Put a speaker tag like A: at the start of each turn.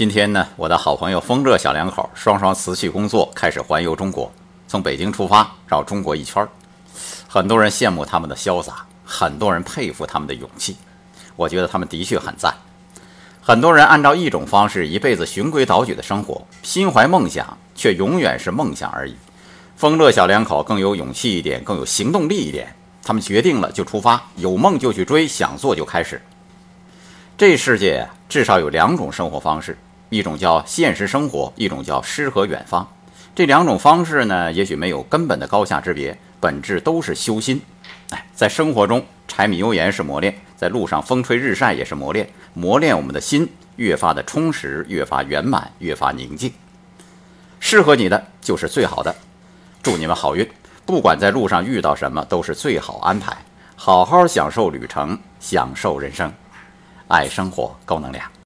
A: 今天呢，我的好朋友风乐小两口双双辞去工作，开始环游中国，从北京出发绕中国一圈儿。很多人羡慕他们的潇洒，很多人佩服他们的勇气。我觉得他们的确很赞。很多人按照一种方式一辈子循规蹈矩的生活，心怀梦想，却永远是梦想而已。风乐小两口更有勇气一点，更有行动力一点。他们决定了就出发，有梦就去追，想做就开始。这世界至少有两种生活方式，一种叫现实生活，一种叫诗和远方。这两种方式呢，也许没有根本的高下之别，本质都是修心。哎，在生活中，柴米油盐是磨练；在路上，风吹日晒也是磨练。磨练我们的心，越发的充实，越发圆满，越发宁静。适合你的就是最好的。祝你们好运，不管在路上遇到什么，都是最好安排。好好享受旅程，享受人生。爱生活，高能量。